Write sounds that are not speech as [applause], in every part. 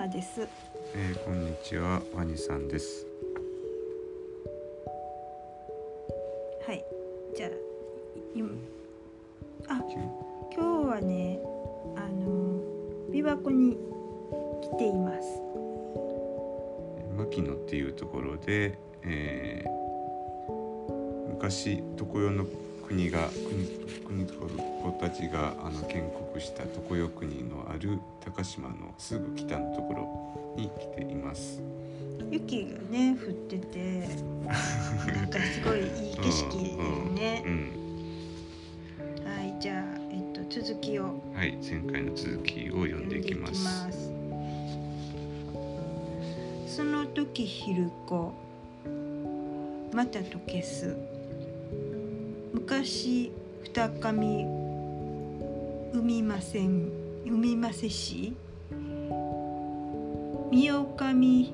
マです。えー、こんにちは、ワニさんです。はい。じゃあ、いあ、今日はね、あの琵琶湖に来ています。牧野っていうところで、えー昔常世の国が国国子たちがあの建国した常世国のある高島のすぐ北のところに来ています。雪がね降ってて、なんかすごいいい景色よねう。ん、はい、じゃあえっと続きをうんはい、前回の続きを読んでいきます。すその時昼子またと消す昔二神産みません産みませし。みおかみ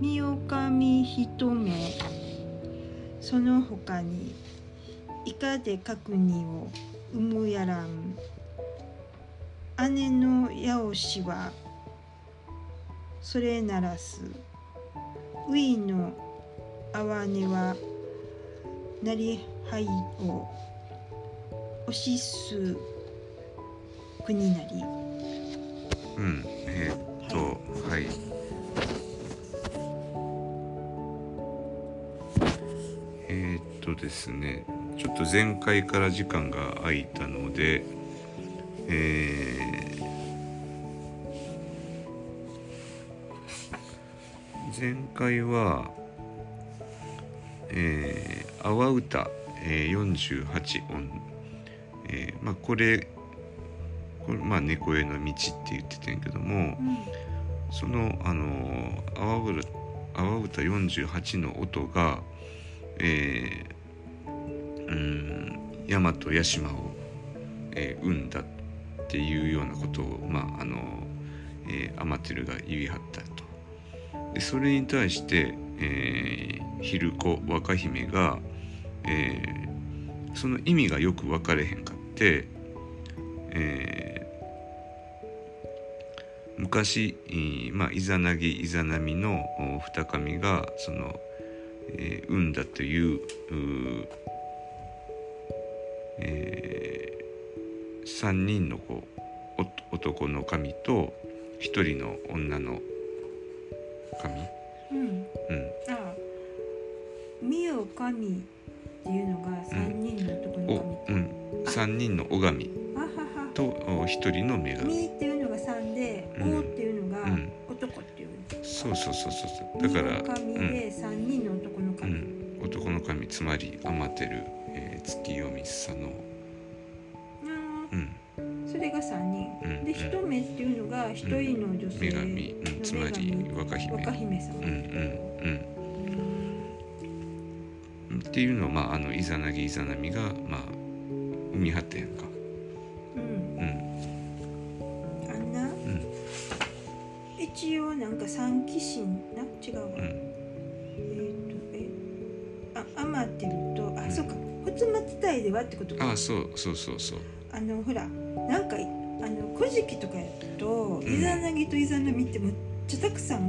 みおかみ一目。その他にいかで角煮を産むやらん。姉の八尾氏はそれならす。ういのあわねはなりはいをおしす国なりうん、えーっと、はい。えーっとですね、ちょっと前回から時間が空いたので、えー前回は、えー、阿波歌、えー、48音、えーまあこれこれまあ猫への道って言ってたんやけどもそのあの阿波歌阿波歌48の音がえー、うん大和屋島を、えー生んだっていうようなことをまああの、えー、アマテルが言い張ったと。でそれに対して、えー、昼子若姫が、えーその意味がよく分かれへんかって、えー昔、えーまあ、イザナギイザナミのお二神がその、えー産んだといううーえー三人のこうお男の神と一人の女の神、うん。うん、あみおかみっていうのが三人の男のお、うん、三人の女神神あはは。とお一人の女神。みっていうのが三で、うん。おっていうのがうん。男っていう。そうそうそうそうそう。だからみおかみで三人の男のう神。ん、男の神つまりアマテル、えー、月読みさの、あうん、ーそれが三人。うん。で一目っていうのが一人の女性。女神、うん、つまり若姫。若姫様。うんうんうんっていうのはまああのイザナギイザナミがまあ生み張ったやんか。うん。うん。あんな？うん。一応なんか三騎士な？違うわ。うん。えっ、とえあアマテルとあ、うん。そうか。仏松隊ではってことか。あそうそうそうそう。あのほらなんかあの古事記とかやと、ん。イザナギとイザナミってむっちゃたくさんう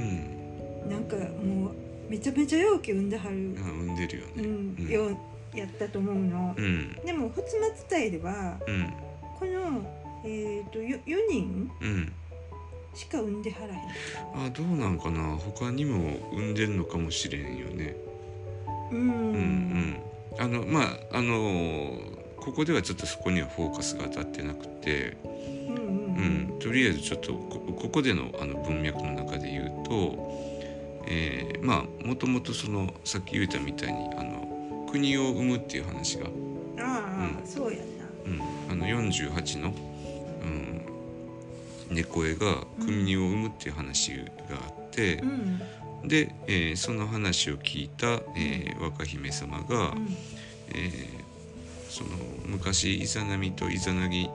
ん。なんかもうめちゃめちゃ容器産んではる、あ産んでるようねん。ようやったと思うの、うん。でも仏松隊ではうん。このえっ、とよ4人うん。しか産んではらへん。あどうなんかな。他にも産んでるのかもしれんよね。うん。うんうん。あのまああのここではちょっとそこにはフォーカスが当たってなくて、うんうん。うん、とりあえずちょっとこここでのあの文脈の中で言うと、えーまあもともとそのさっき言ったみたいにあの国を生むっていう話が、ああ、うん。そうやな。うん、あの48の、うん、猫絵が国を生むっていう話があってう、ん。で、えーその話を聞いた、えー若姫様が、うん。えーその昔イザナミとイザナギ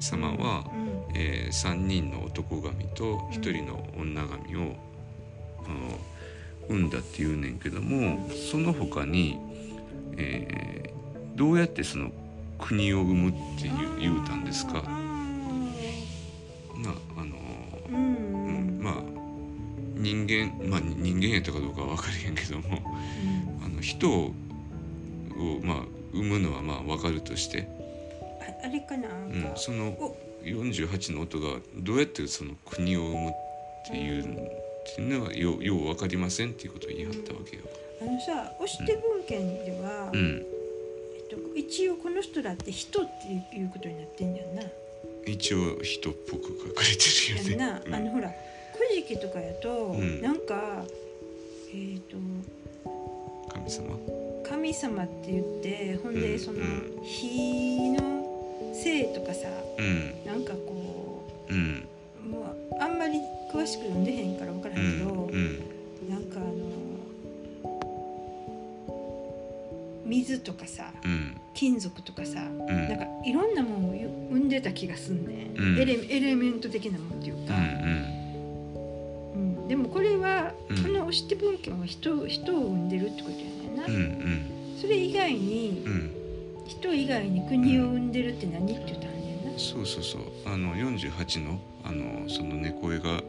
様は、うん。え3人の男神と1人の女神を、あの産んだって言うねんけどもその他に、えーどうやってその国を生むって言う言うたんですか、あまああの人間まあ人間やったかどうかは分かれへんけどもうん。あの人をまあ生むのはまあ分かるとして、ああれかな？うん。か、、そのお。48の音がどうやってその国を生むっていうっていうのはようよう分かりませんっていうことを言い張ったわけよ。あのさ押して文献では、うん、えっと、一応この人だって人っていうことになってんじゃんな。一応人っぽく書かれてるよやんな、ね。あのほら「古事記」とかやと、うんなんかえっ、とうん、神様？神様って言ってほんでうんそのうん火の性とかさうんなんかこうんうもうあんまり詳しく読んでへんから分からうへんけど、んうん。なんかあの水とかさうん。金属とかさうん。なんかいろんなものを生んでた気がすんね、うん。エレエレメント的なもんっていうか、うんうんでもこれは、うん。この押して文献は人人を生んでるってことやねんな、うんうん。それ以外に、うん。人以外に国を生んでるって何って言ったそうそうそう。あの48のあのその猫絵が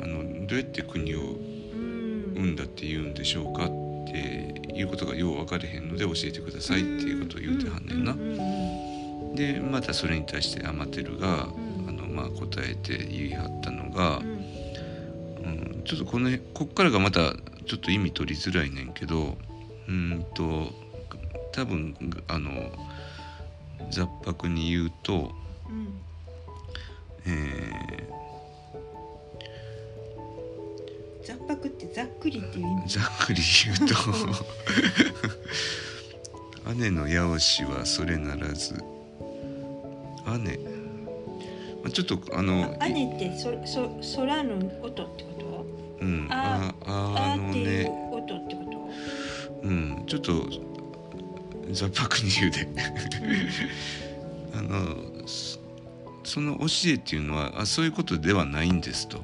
あのどうやって国をうん生んだって言うんでしょうかっていうことがよう分かれへんので教えてくださいっていうことを言うてはんねんな。でまたそれに対してアマテルが、うん。あのまあ、答えて言い張ったのがう、ん。うん、ちょっとこのこっからがまたちょっと意味取りづらいねんけどうんと多分あの雑白に言うと、うん。え雑白ってざっくりっていう意ー味。ざっくり言うと。[laughs] 姉の八尾氏はそれならず。姉まあちょっとあのあ姉ってそそ空の音ってこうん。ああとあのあっていうね音ってこうん。ちょっと雑白に言うで。と、[laughs] あのそその教えっていうのはあそういうことではないんですと。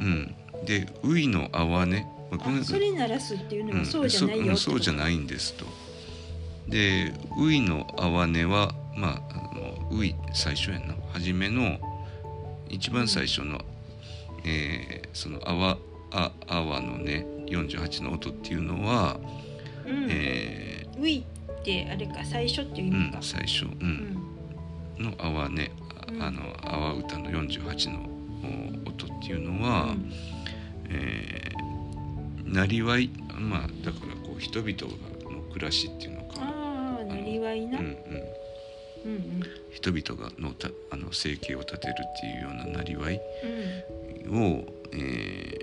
うん。うん、で「ういのあわね」まあこのあそれならすっていうのはそうじゃないようんそうそうじゃいないんですと。で「ういのあわねは」まああのうい最初やな。初めの一番最初の、えーそのあわああわのね48の音っていうのは、うん。えウィってあれか最初っていう意ーうん味か、最初、う、うん。んのあわね。うんああのあわ歌の48のお音っていうのは、うん。えーなりわいまあだからこう人々の暮らしっていうのか、ああなりわいな、うんうん、うんうん。人々がのたあの生計を立てるっていうようななりわいうん。を、え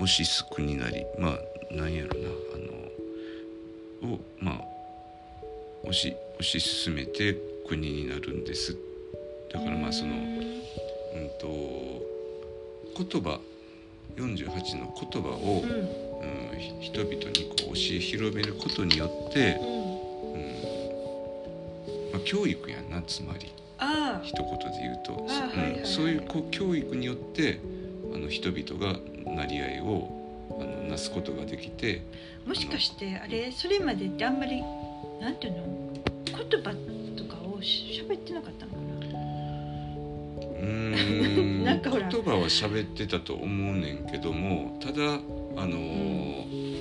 ー、推しす国なりまあなんやろなあのをまあ推し推し進めて国になるんですだからまあその、うんうんと言葉48の言葉を、うん。うん、ひ人々にこう教え広めることによって、うん。うんまあ、教育やんなつまり。一言で言うと、あーはいはいはい。うん、そういうこう教育によってあの人々がなり合いをあのなすことができてもしかしてあれそれまでってあんまりなんていうの？言葉とかをしゃべってなかったのうーん。なんかほら。言葉は喋ってたと思うねんけどもただあのー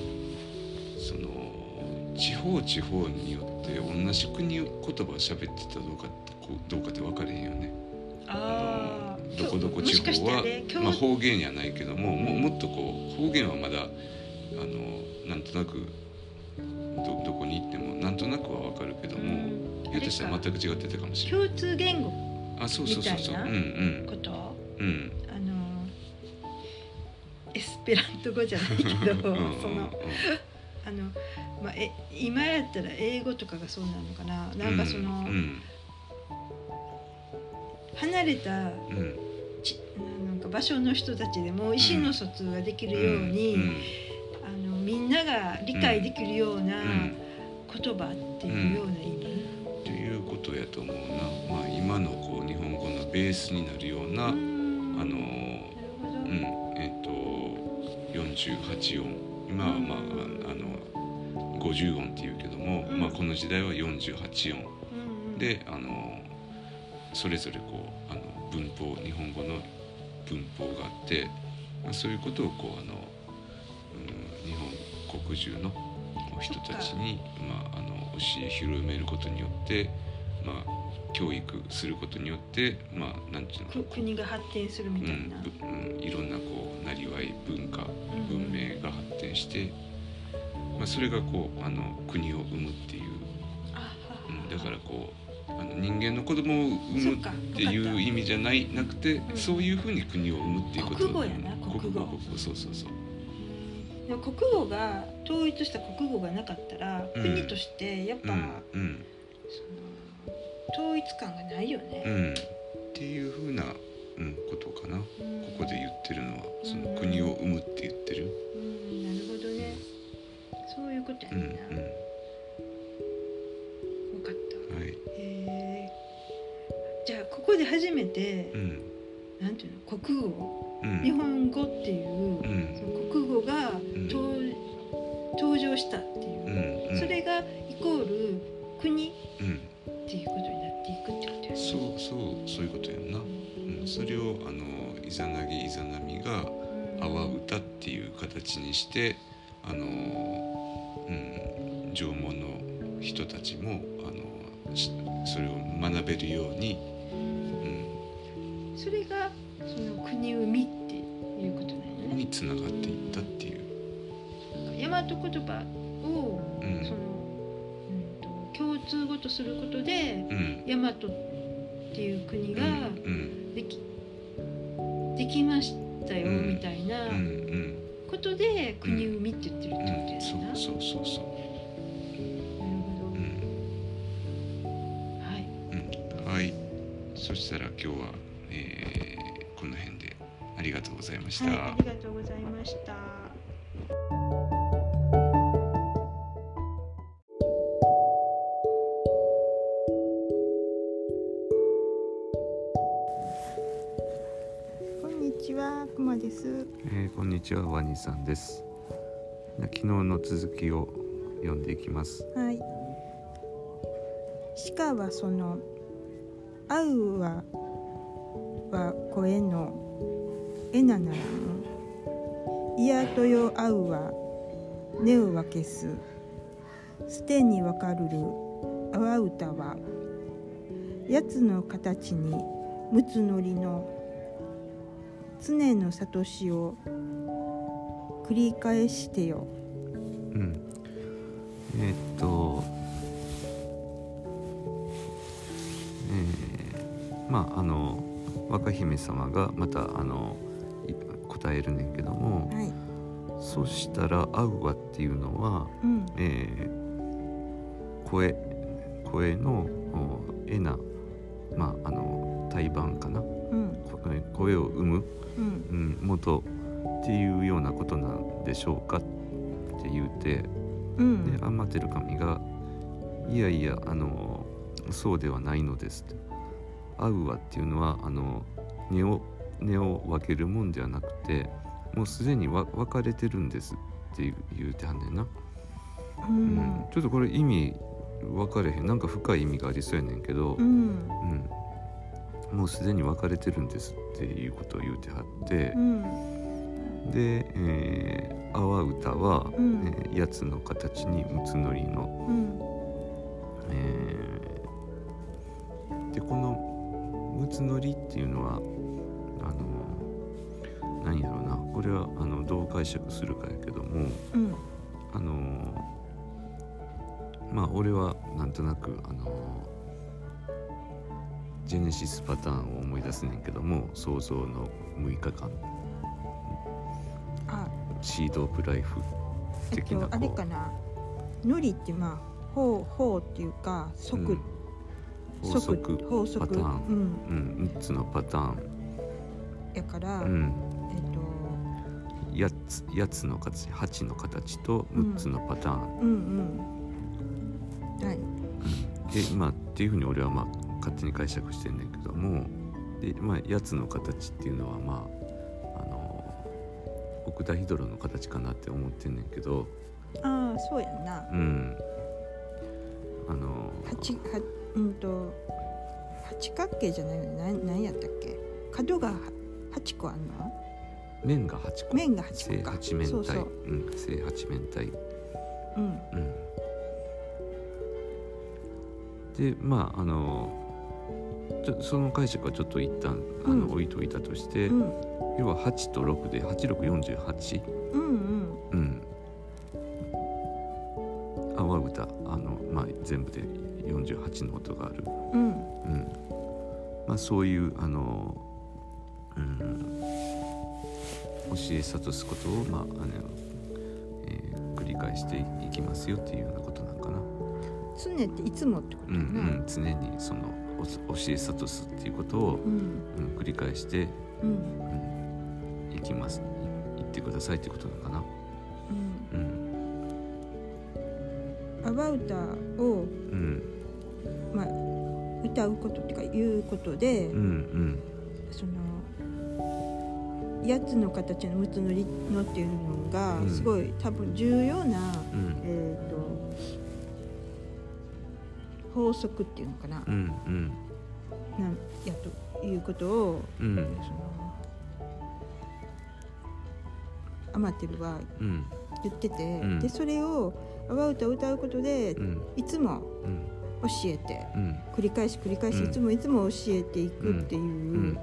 その地方地方によって同じ国言葉を喋ってたどうかどうかって分かれへんよね。あのどこどこ地方はもしかしてあれ？今日まあ、方言やないけどもももっとこう方言はまだあのなんとなくどどこに行ってもなんとなくは分かるけども、ひょっとしたら全く違ってたかもしれない。共通言語あそうそうそうそう。こと。うん。あのエスペラント語じゃないけどそのあの、まあ、え今やったら英語とかがそうなのかな。なんかその、うん離れたうん。ちなんか場所の人たちでも意思の疎通ができるように、うん。あのみんなが理解できるようなうん。言葉っていうような意味、っていうことやと思うな、ベースになるような、うあんのうんえっ、と48音。今はまああの50音っていうけども、うん。まあ、この時代は48音。であのそれぞれこうあの文法日本語の文法があってまあ、そういうことをこうあの、うん、日本国中の人たちに、まあ、あの教え広めることによって、まあ、教育することによってまあなんていうの国が発展するみたいな、うんうん、いろんなこうなりわい文化文明が発展して、まあ、それがこうあの国を生むっていう、うん、だからこうあの人間の子供を産むっていう意味じゃないなくて、うん、そういうふうに国を生むっていうこと。国語やな国語。そうそうそう。でも国語が統一した国語がなかったら、うん、国としてやっぱ、うん、その統一感がないよね。うん、っていうふうな、うん、ことかな、ここで言ってるのは。その国を生むって言ってる。うんなるほどね。そういうことやねんな。うん分かった。はい、へじゃあここで初めて、うん、なんていうの？国語、日本語っていう、その国語が登場したっていう、それがイコール国そういうことやんな、うん、それをあのイザナギイザナミが「阿波歌」っていう形にしてあの、うん、縄文の人たちもあのそれを学べるように、うん、それがその国生みっていうことなんよね。につながっていったっていう。大和言葉を、うん、その、うんと、共通語とすることで、うん、大和っていう国ができ,、できましたよ、みたいなことで国生みって言ってるってことやな、そうそうそうそう。なるほど、はい、はい。そしたら今日は、えー、この辺でありがとうございました、はい、ありがとうございましたです。えー、こんにちはワニさんです。昨日の続きを読んでいきます。はい。鹿はその会うはは声のえなならん。いやとよ会うは根を分けす。すてにわかるるあわうたはやつの形にむつのりの常の悟しを繰り返してよ。うん、えー、っと、えー、まああの若姫様がまたあの答えるねんけども、はい、そしたら「会うわ」っていうのは、うん、えー、声声のえなまああの胎盤かな、うん、声を生むうん、元っていうようなことなんでしょうかって言うて、うん、でアンマテル神が「いやいやあのそうではないのです」と。会うわっていうのはあの根を根を分けるもんではなくてもうすでに分かれてるんですって言うてはんねんな、うん、うん、ちょっとこれ意味分かれへん。なんか深い意味がありそうやねんけど、うん、うんもうすでに別れてるんですっていうことを言うてはって、うん、で、えー、阿波歌は、うん、えー、やつの形にむつのりの、うん、えー、でこのむつのりっていうのはあの何やろうなこれはあのどう解釈するかやけども、うん、あのまあ俺はなんとなくあのジェネシスパターンを思い出すねんけども想像の6日間。あ。シード・オブ・ライフ的な、えっと、あれかな。ノリってまあ法法っていうか即、うん、法則。法則。パターン、うん。うん、3つのパターン。やから、うん、えっと。8つ8つの形8の形と6つのパターン、うん、うん。うん。はいでまあっていうふうに俺はまあ勝手に解釈してんねんけどもで、まあ、やつの形っていうのはまああの奥田ヒドロの形かなって思ってんねんけど。ああそうやんな。うん。あの八はうんと八角形じゃないの？何何やったっけ？角が八個あんの？麺が8個。麺が8正個か。八面体。そうそう。うん正八面体。うん。うん。でまああのちょその解釈はちょっと一旦あの、うん。置いといたとして、うん。要は8と6で8648うんうん。うん。阿波歌あの、まあ、全部で48の音がある、うん。うん。まあ、そういうあの、うん、教え諭すことを、まああのえー繰り返していきますよっていうようなことなんかな。常っていつもってことうんうん、常にそのお教え諭すっていうことを、うん。うん、繰り返して、うん。うん、いきます。い言ってくださいってことなのかな。うん。うん。アバウタをうん。まあ歌うことっていうか言うことで、うんうん。その8つの形の6つのりのっていうのがうん。すごい多分重要な、うん。えー、と法則っていうのかな,、うんうん。なんやということをうん。そのアマテルはうん。言ってて、うん。でそれをアバウタを歌うことでうん。いつもうん。教えてうん。繰り返し繰り返し、うん。いつもいつも教えていくっていう、うん。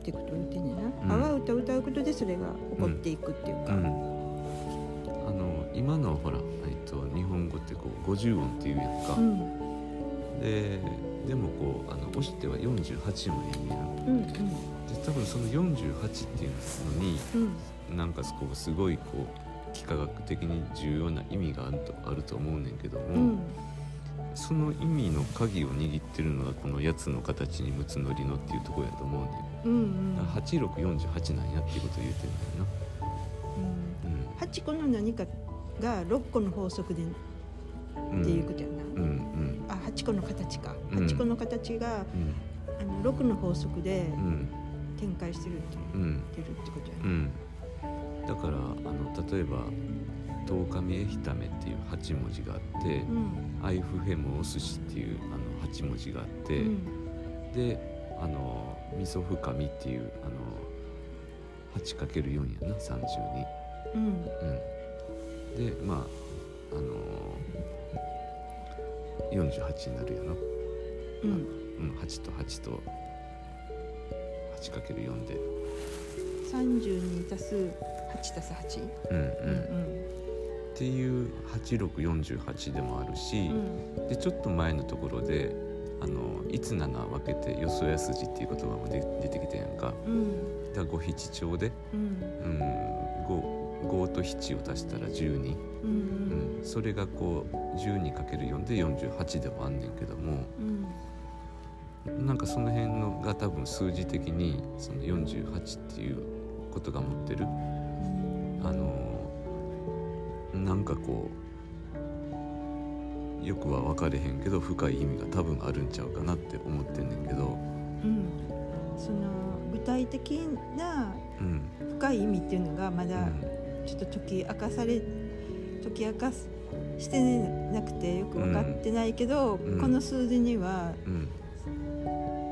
ってことを言ってんねんな、うん。アバウタを歌うことでそれが起こっていくっていうか、今のほら、えっと、日本語ってこう50音っていうやんか、うん。ででもこうあの押しては48音でいいやんうん。で多分その48っていうのにうん。なんかこうすごいこう幾何学的に重要な意味があるとあると思うねんけども、うん。その意味の鍵を握ってるのがこのやつの形にむつのりのっていうところやと思うねん。うんうん。だから8648なんやっていうことを言うてるんだようん。な8個の何かが6個の法則でっうん。ていうことやな、うんうん。あ8個の形か。うん。8個の形が、うん。あの6の法則でうん。展開してるってうん。てるってことやな、うん。だからあの例えば「十日目ひため」っていう8文字があってうん「アイフヘムお寿司」っていうあの8文字があって、うん。であの「味噌深み」っていうあの 8×4 やな32。うん。うん、でまああの48になるよな、うん。うん、8と8と 8×4 で。32足す8足す8うんうん、うんっていう8648でもあるしう、ん。でちょっと前のところで「あのいつ七分けてよそやすじ」っていう言葉もで出てきたやんか。うん。だから五七調で、うん。うん、5, 5と7を足したら12、うんうん、それがこう 12×4 で48でもあんねんけども。うんなんかその辺のが多分数字的にその48っていうことが持ってる。あのなんかこうよくは分かれへんけど深い意味が多分あるんちゃうかなって思ってんねんけど、うん。その具体的なうん。深い意味っていうのがまだうんちょっと解き明かされ解き明かすしてなくてよく分かってないけど、うん。この数字にはうん。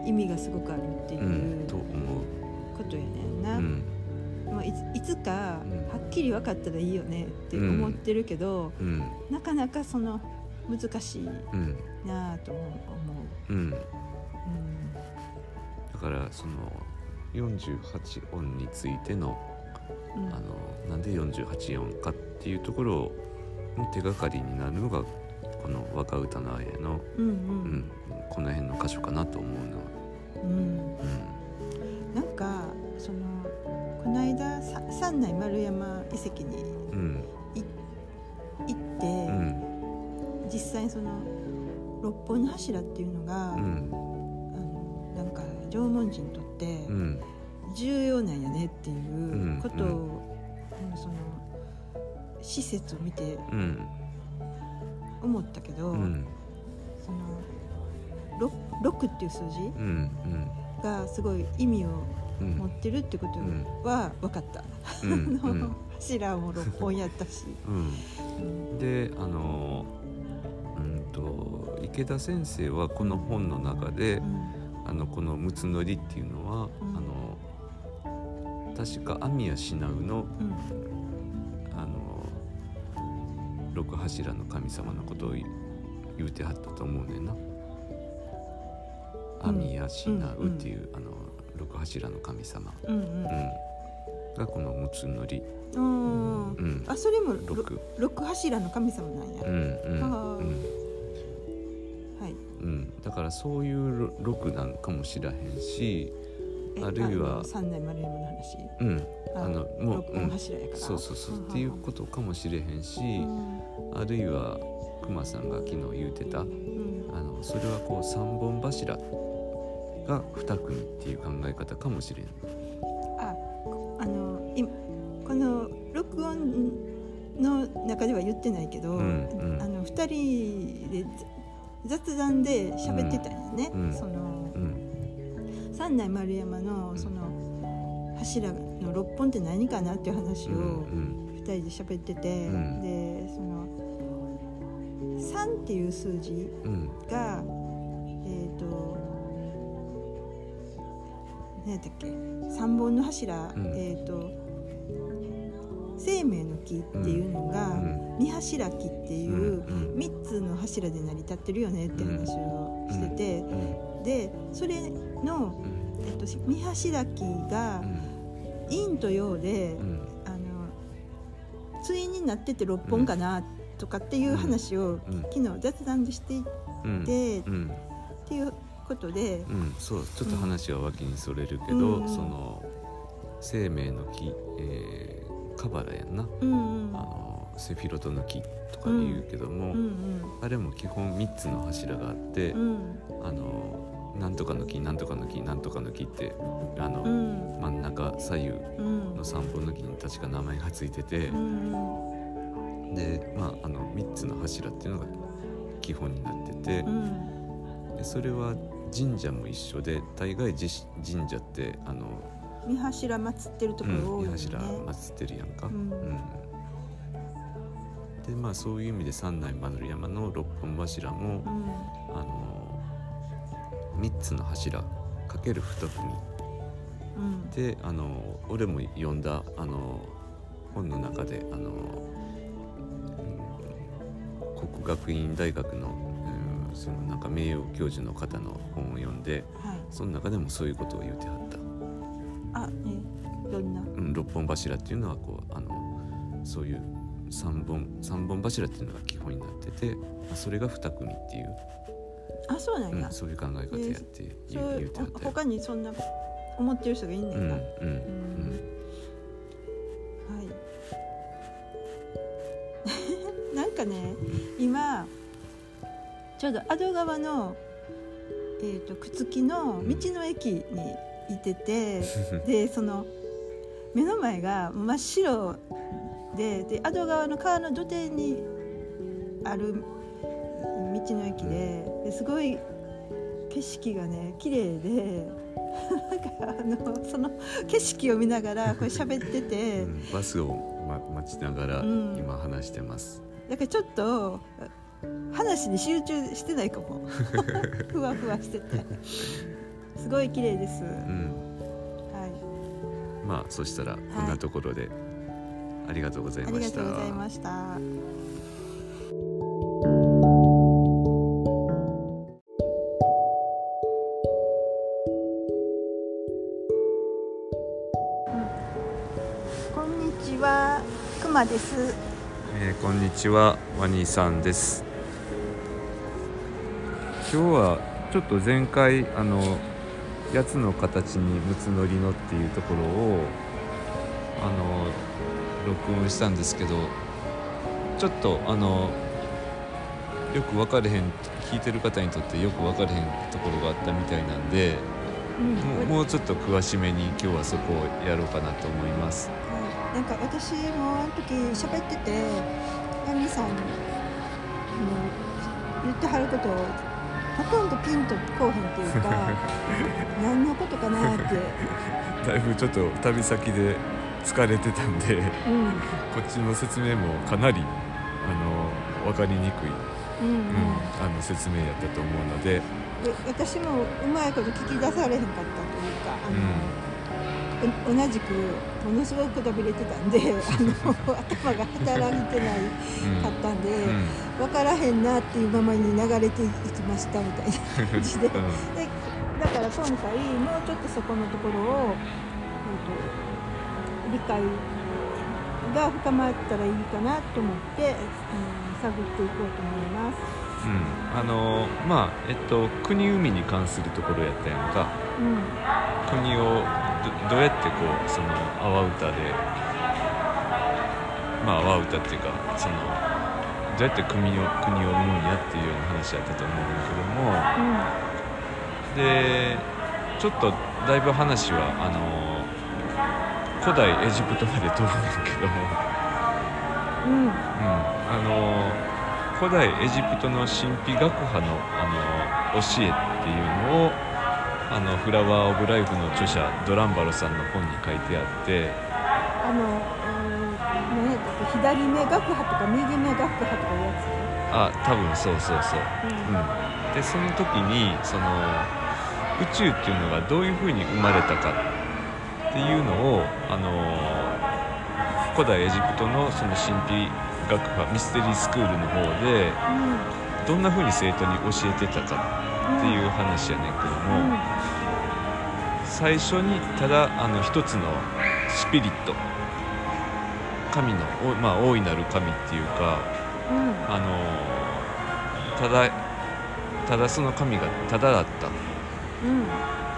意味がすごくあるっていうことやねんう、な、うん。まあ、いついつかうん。はっきり分かったらいいよねって思ってるけど、うん。なかなかその難しいうん。なあと思う。うん、うだからその48音についてのんうん。あのなんで48音かっていうところの手がかりになるのがこの「若歌のあやの」うんううんん、この辺の箇所かなと思うのは。うん。うん。なんかそのこの間さ三内丸山遺跡にうん。行って、うん。実際にその六本の柱っていうのが、うん。あのなんか縄文人にとってうん重要なんやねっていうことを、うん。あのその施設を見てうん。思ったけど、うん。その六六っていう数字うん。がすごい意味をうん持ってるってことうん。は分かった。うん。うん。[laughs] 柱も六本やったし。うん。うん。であのうんと池田先生はこの本の中でうん。あのこの「むつのり」っていうのは、う確か阿宮信濃のうん。あの六柱の神様のことを言言うてはったと思うねんな。阿宮信濃っていう、あの六柱の神様、うんうん、がこの六つのり、うん。あそれもろ六、六柱の神様なんや、うんうんうん。はい。うん、だからそういうろ六なんかもしらへんし、えあるいはの三代丸山の話。うん、あのもう六本柱やから、そうそうそう、んんんっていうことかもしれへんし、うん。あるいは熊さんが昨日言うてたうん。あのそれはこう三本柱が二組っていう考え方かもしれん。ああのいこの録音の中では言ってないけど、うんうん。あの二人で雑談で喋ってたんやね、うん。そのうん三代丸山のその柱の六本って何かなっていう話うんを二人で喋ってて、うん。でその三っていう数字うん。うんがえっ、と何やったっけ三本の柱、うん。えっ、と生命の木っていうのが、うん。三柱木っていううん。三つの柱で成り立ってるよねって話をしてて、うん。でそれの、うんえっと、三柱木が陰と陽で、うん。あの対になってて六本かなとかっていう話を、うん。昨日雑談でしていうん。て、っうん。ていうことで、うん。そうちょっと話は脇にそれるけど、うん。その生命の木、えー、カバラやんな、うんうん。あのセフィロトの木とか言うけども、うんあれも基本3つの柱があって、あのなんとかの木なんとかの木なんとかの木ってあの、うん。真ん中左右うんの3本の木に確か名前がついてて、うん。でまああの3つの柱っていうのが基本になっててう、ん。でそれは神社も一緒で大概じ神社ってあの、三柱祀ってるとうん、ころ多いよね。柱祀ってるやんか。うん。うん。でまあそういう意味で三内丸山の六本柱も、うん。あの3つの柱かける2組うんであの俺も読んだあの本の中であの、うん国学院大学の、うんそのなんか名誉教授の方の本を読んではい。その中でもそういうことを言ってはった、あ、ね、どんな？うん、六本柱っていうのはこうあのそういう三本三本柱っていうのが基本になっててまあそれが2組っていう、あ、そうなんや。うん、そういう考え方やって言うてはったよ他にそんな思ってる人がいんねうんんな。うんうんはい。[laughs] なんかね、今ちょうど阿戸川のえっ、と朽木の道の駅にいてて、でその目の前が真っ白でで阿戸川の川の土手にある道の駅でですごい景色がね綺麗で [laughs] なんかあのその景色を見ながら [laughs] これ喋ってて、うん。バスを、ま、待ちながらうん。今話してます、だからちょっと話に集中してないかも。[laughs] ふわふわしてて。すごい綺麗です、うん、はい。まあそしたらこんなところで、ありがとうございありがましたとうございました。くまです。えーこんにちはワニさんです今日はちょっと前回あのやつの形にむつのりのっていうところをあの録音したんですけどちょっとあのよく分かれへん聞いてる方にとってよく分かれへんところがあったみたいなんでうんもうもうちょっと詳しめに今日はそこをやろうかなと思います。はい、なんか私もあの時喋っててヤミさんの言ってはることをほとんどピンとこうへんっていうか [laughs] 何のことかなって、だいぶちょっと旅先で疲れてたんでうん。こっちの説明もかなりあの分かりにくい、うんうん。うんあの説明やったと思うので、で私もうまいこと聞き出されへんかったというかあの、同じくものすごくくたびれてたんであの頭が働いてないかったんで、うん。分からへんなっていうままに流れていきましたみたいな感じで。でだから今回もうちょっとそこのところを、えーと理解が深まったらいいかなと思って、うん探っていこうと思います。うん。あのまあえっと国海に関するところやったやんか。うん。国をどどうやってこうその阿波歌でまあ阿波歌っていうかそのどうやって国を国を生むんやっていうような話やったと思うんだけども。でちょっとだいぶ話はあの古代エジプトまで飛ぶんだけども、うんうん。うん、あの古代エジプトの神秘学派のあの教えっていうのをあのフラワー・オブ・ライフの著者ドランバロさんの本に書いてあってあの、うん、何やったっけ左目学派とか右目学派とかいうやあ多分そうそうそう、つ、うん。うん、でその時にその宇宙っていうのがどういうふうに生まれたかっていうのをあの古代エジプトのその神秘学派ミステリースクールの方でどんなふうに生徒に教えてたかっていう話やねんけどうん。も、最初にただあの一つのスピリット神の、おまあ、大いなる神っていうかうん。あのただただその神がただだった。うん。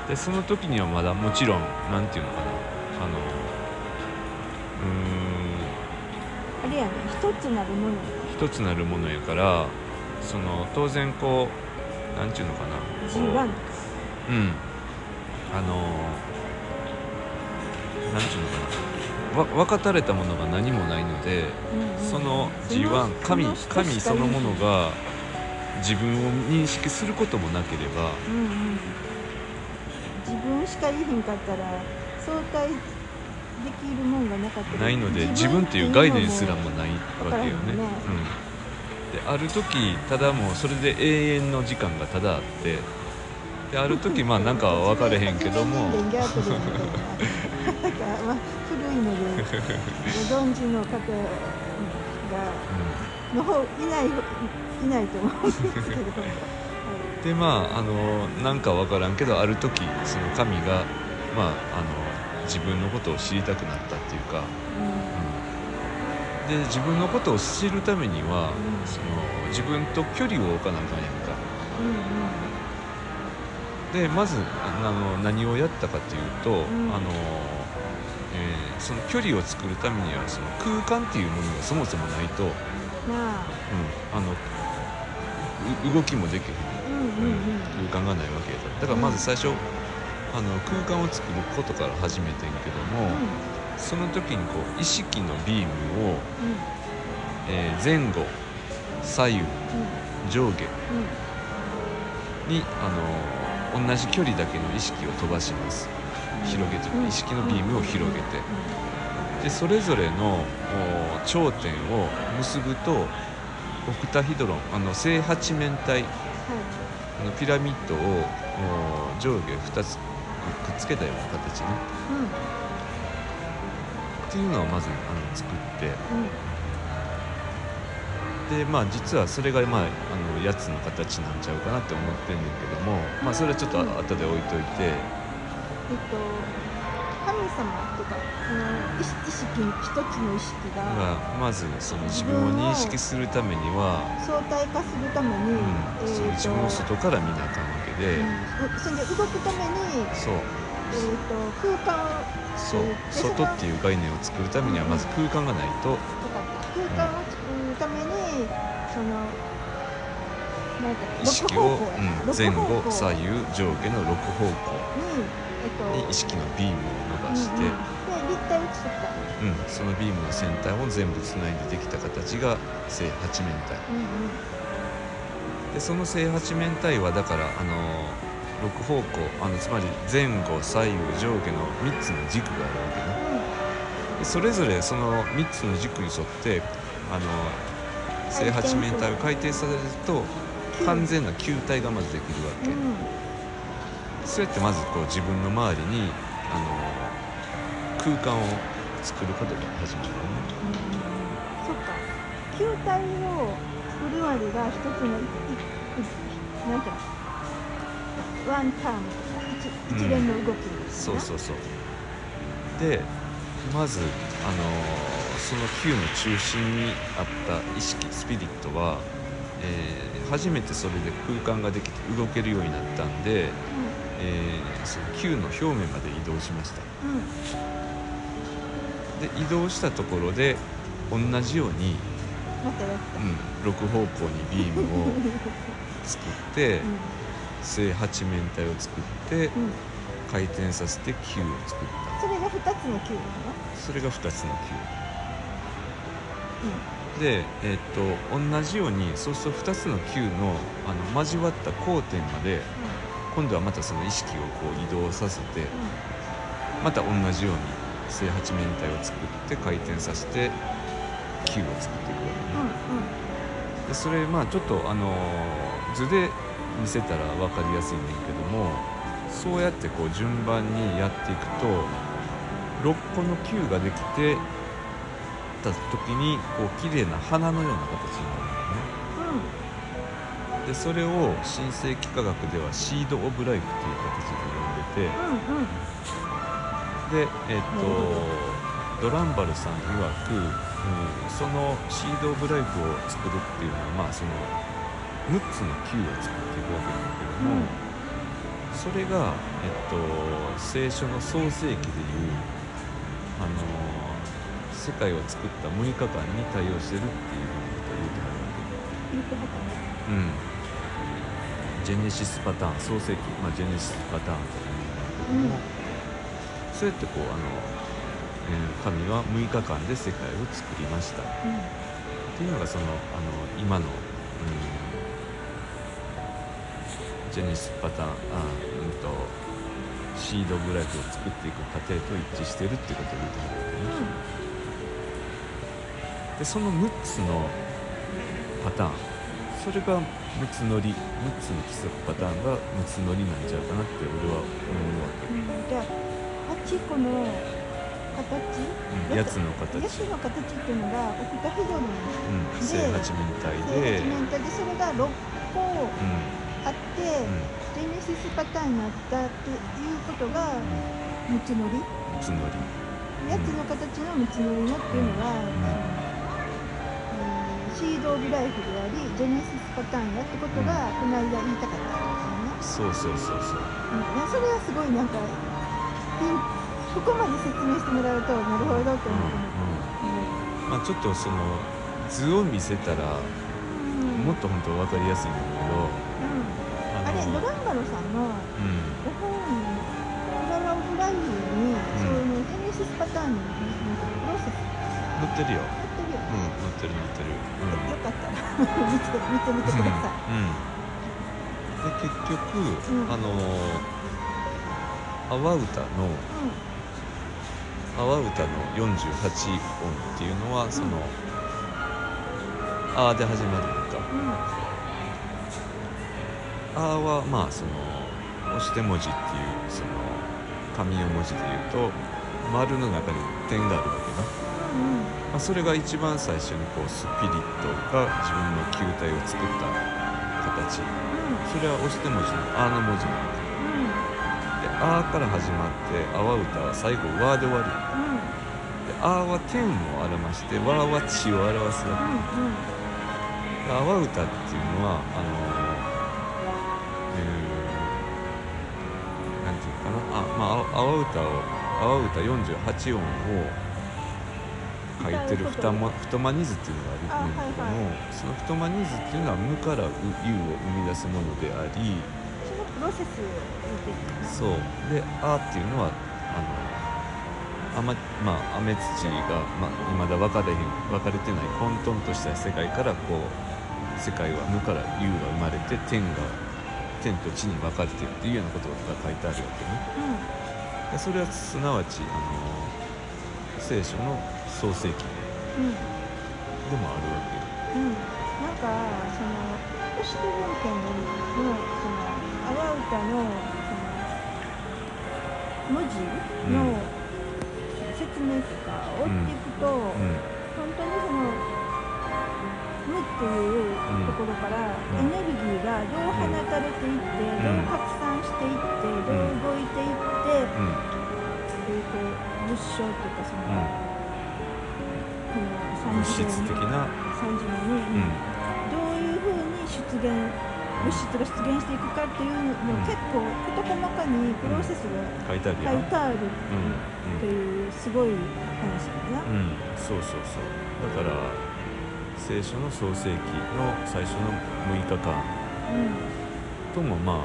でその時にはまだもちろんなんていうのかななるもの。一つなるものやからその当然こうなんていうのかな。こう G1 とかうん。あのなんていうのかな。わ分かたれたものが何もないのでうんうん。そのそ G1 神その人神そのものが自分を認識することもなければいうんうん。自分しかいへんかったら相対できるもんがなかったらないので自分っていう概念すらもないわけよね。ね。うん、である時ただもうそれで永遠の時間がただあってである時まあなんかは分かれへんけども。まあ古いのでご存知の方がの方いないいないと思うんですけど、はいでまああのなんか分からんけどある時その神がまああの自分のことを知りたくなったっていうか、うん。で自分のことを知るためには、うん。その自分と距離を置かなあかんやんか。でまずあの何をやったかというと、ん。あのえーその距離を作るためにはその空間っていうものがそもそもないと、うん、なああのう動きもできへん、うんうんうん。空間がないわけだからまず最初、あの空間を作ることから始めてんけども、その時にこう意識のビームを、えー前後左右上下にあの同じ距離だけの意識を飛ばします。広げてうん。意識のビームを広げて。でそれぞれのお頂点を結ぶとオクタヒドロンあの正八面体あのピラミッドをお上下2つくっつけたような形ね。っていうのをまずあの作って。でまあ実はそれがまああのやつの形なんちゃうかなって思ってんねんけどもまあそれはちょっと後で置いといて。えっと神様とかその意識一つの意識ががまずその自分を認識するためには、相対化するために、自分を外から見なあかんわけで、うん。それで動くために、そう空間をそう。で外っていう概念を作るためにはまず空間がないと、とか空間を作るためにその意識を、うん、前後右左右上下の6方向に、えっと、に意識のビームを伸ばして、うん。うん。で立体を作った、うん。そのビームの先端を全部つないでできた形が正八面体。うんうん。でその正八面体はだからあの6方向あのつまり前後左右上下の3つの軸があるわけね。でそれぞれその3つの軸に沿ってあの正八面体を回転させると完全な球体がまずできるわけ、うんそうやってまずこう自分の周りにあの空間を作ることが始まるね。そっか。球体を作るまでが一つのいいなんていうの？ワンターン一一連の動きですそうそうそう。でまずあのーその球の中心にあった意識スピリットは、えー初めてそれで空間ができて動けるようになったんで、えーその球の表面まで移動しました。うん。うんで移動したところで同じように、またやった。うん、6方向にビームを作って正八面体を作ってうん。うん回転させて球を作った。それが二つの球なの？それが2つの球。うで、えっと同じようにそうすると2つの球のあの交わった交点まで今度はまたその意識をこう移動させてまた同じように正八面体を作って回転させて球を作っていくわけね、でそれまあちょっとあのー図で見せたら分かりやすいねんけどもそうやってこう順番にやっていくと6個の球ができてた時にこう綺麗な花のような形になるんだよね。でそれを新世紀科学ではシード・オブ・ライフっていう形で呼んでてうんうん。うんでえっ、とドランバルさん曰く、うん、そのシード・オブ・ライフを作るっていうのはまあその6つの球を作っていくわけだけども、それが、えっと、聖書の創世記でいう、あの世界を作った6日間に対応してるっていうことを言うてはるわけ。ねうん、ジェネシスパターン創世記、まあ、ジェネシスパターンとか言うんだけども、そうやってこうあの、えー神は6日間で世界を作りました。っうん。ていうのがそのあの今の、うん、ジェネシスパターンあ、うん、とシードブライフを作っていく過程と一致してるってことを言ってはるわけね。でその6つのパターン。それが6つ乗り6つの規則パターンが6つ乗りなんちゃうかなって俺は思うわけ、うん。じゃあ8個の形うん、やつの形、ヤシの形っていうのがオクタヘドロンうん、正八面体正で、八面体でそれが6個。うんジェネシスパターンになったっていうことがうん、6つ乗り。6つ乗りやつの形の6つ乗りのっていうのは、うん。シード・オブ・ライフでありジェネシスパターンやってことがこの間言いたかったんですよね。そうそうそうそう。うん、いやそれはすごいなんかピンここまで説明してもらうとなるほどと思って。うんまあちょっとその図を見せたらうん。もっと本当分かりやすいんだけどうんあれドあのランバロさんのうん。ご本にフラオブ・ライフに、そのジェネシスパターンのプロセス乗ってるよ。やってるよ。うんってる乗ってるうん。よかったら見て見てみてください。うん、で結局、うん。あの阿波歌の阿波歌の48音っていうのはその「あ」で始まるのか。うんはまあその押して文字っていうその紙の文字で言うと丸の中に点があるわけな、うんまあ、それが一番最初にこうスピリットが自分の球体を作った形。それは押して文字の「あ」の文字なのかで「あ」から始まって「阿波歌」は最後「わ」で終わるで「あ」は天を表して「わ」は地を表すわけ。で阿波歌っていうのはあのああ阿波歌を阿波歌48音を書いてる太ま太間ニズっていうのがあるんだけども、あはいその太間ニズっていうのは無から有を生み出すものでありそのプロセス。そうで「あ」っていうのはあのあままあ雨土が、まあ、未だ分かれへん分かれてない混沌とした世界からこう世界は無から有が生まれて天が天と地に分かれてるっていうようなことが書いてあるわけねでそれはすなわちあの聖書の創世記うん。うんでもあるわけうん、なんかその都市文献のその阿波歌のその文字の説説明とか追っていくと、うん。本当にその無っていうところからエネルギーがどう放たれていって、どう拡散していって、どう動いていって、うん。えー、と物証っていうかその、うんこの物質的な。三次元に、うん。どういうふうに出現物質が出現していくかっていうのも結構事細かにプロセスが書いてあるっていうすごい話だな。うん、うん、そうそうそう。だから聖書の創世記の最初の6日間ともまああの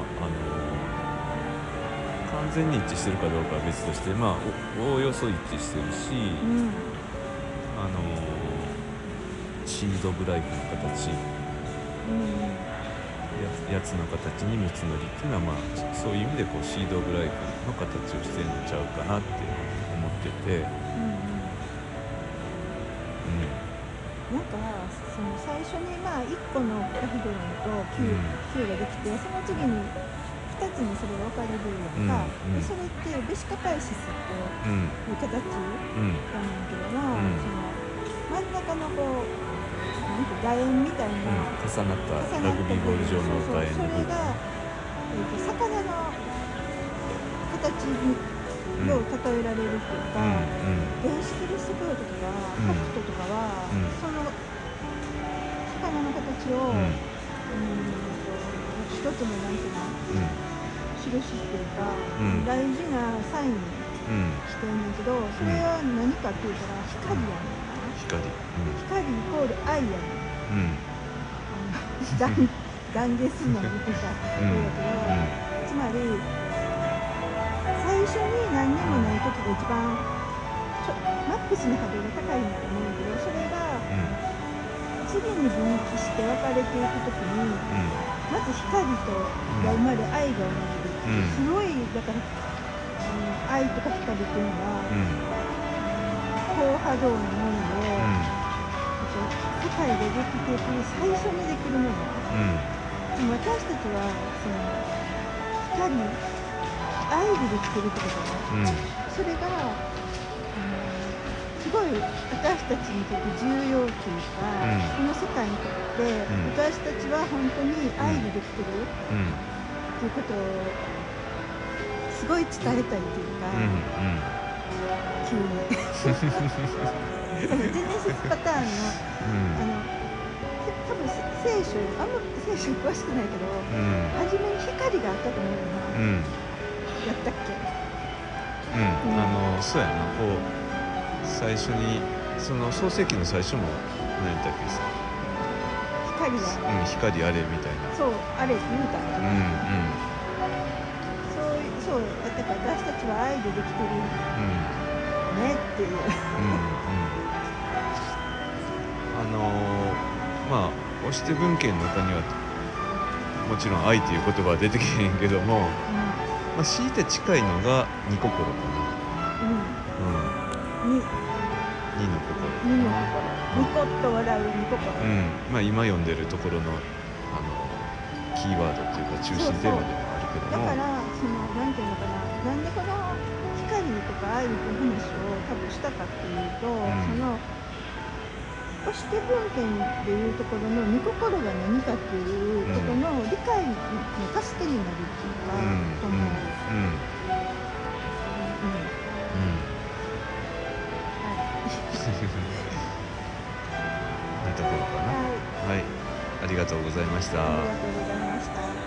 完全に一致してるかどうかは別としてまあおおよそ一致してるし、うんあのシードブライクの形うんややつの形に道のりっていうのはまあそういう意味でこうシードブライクの形をしてるんちゃうかなって思ってて、その最初にまあ1個のラフドロンとん。Q ができてその次に2つにそれが分かれるやんか、でそれってベシカパイシスってうん。いう形うん。やねんけども、うん。その真ん中のこうなんて楕円みたいな、うん、重なった重なったラグビーボール上の楕円それが、えー、と魚の形にを例えられるっていうか、うん電子キリスト教徒とかうん。カプトとかは、うん。その魚の形を、うん。うんと一つのなんていうのうん。印っていうか、うん。大事なサインにうん。してんねんけどそれは何かって言ったら光やねんな、光。光イコール愛やねん。うん。うんあの断断言するのも言ってた。うん。だけど、つまり最初に何にもない時が一番マックスの波動が高いんだと思うんだけどそれが次に分岐して分かれていく時にまず光とが生まれ愛が生まれる。ごいだから、うん、愛とか光っていうのはうん。高波動のもので、世界ができていく最初にできるもの。でも私たちはその光愛でできてるってことだねそれが、あのすごい私たちにとって重要っていうか、うん。この世界にとって、ん。私たちは本当に愛でできてるっていうことをすごい伝えたいっていうか、急に。[laughs] そのジェネシスパターンのあのせ多分聖書あんま聖書に詳しくないけど初めに光があったと思うよな、やったっけ？あのそうやな。こう最初にその創世記の最初も何やったっけさ、光が、うん、光あれみたいな。そうあれ言うたんうんや、そうそうだから私たちは愛でできてる。うん。ねっていう。うんうん。あのーまあ押して文献の中にはもちろん愛という言葉は出てけへんけども、まあ、強いて近いのが二心かな、の心にの心ニコッと笑うニコ心、うん。まあ、今読んでるところのあのキーワードというか中心テーマでもあるけども。だからそのなんていうのかな。なんでこの光とか愛の話を多分したかっていうと、んその押して文献でいうところの御心が何かっていうことの理解の助けになるっていうか、うんそのうんうんうんりがとうございました。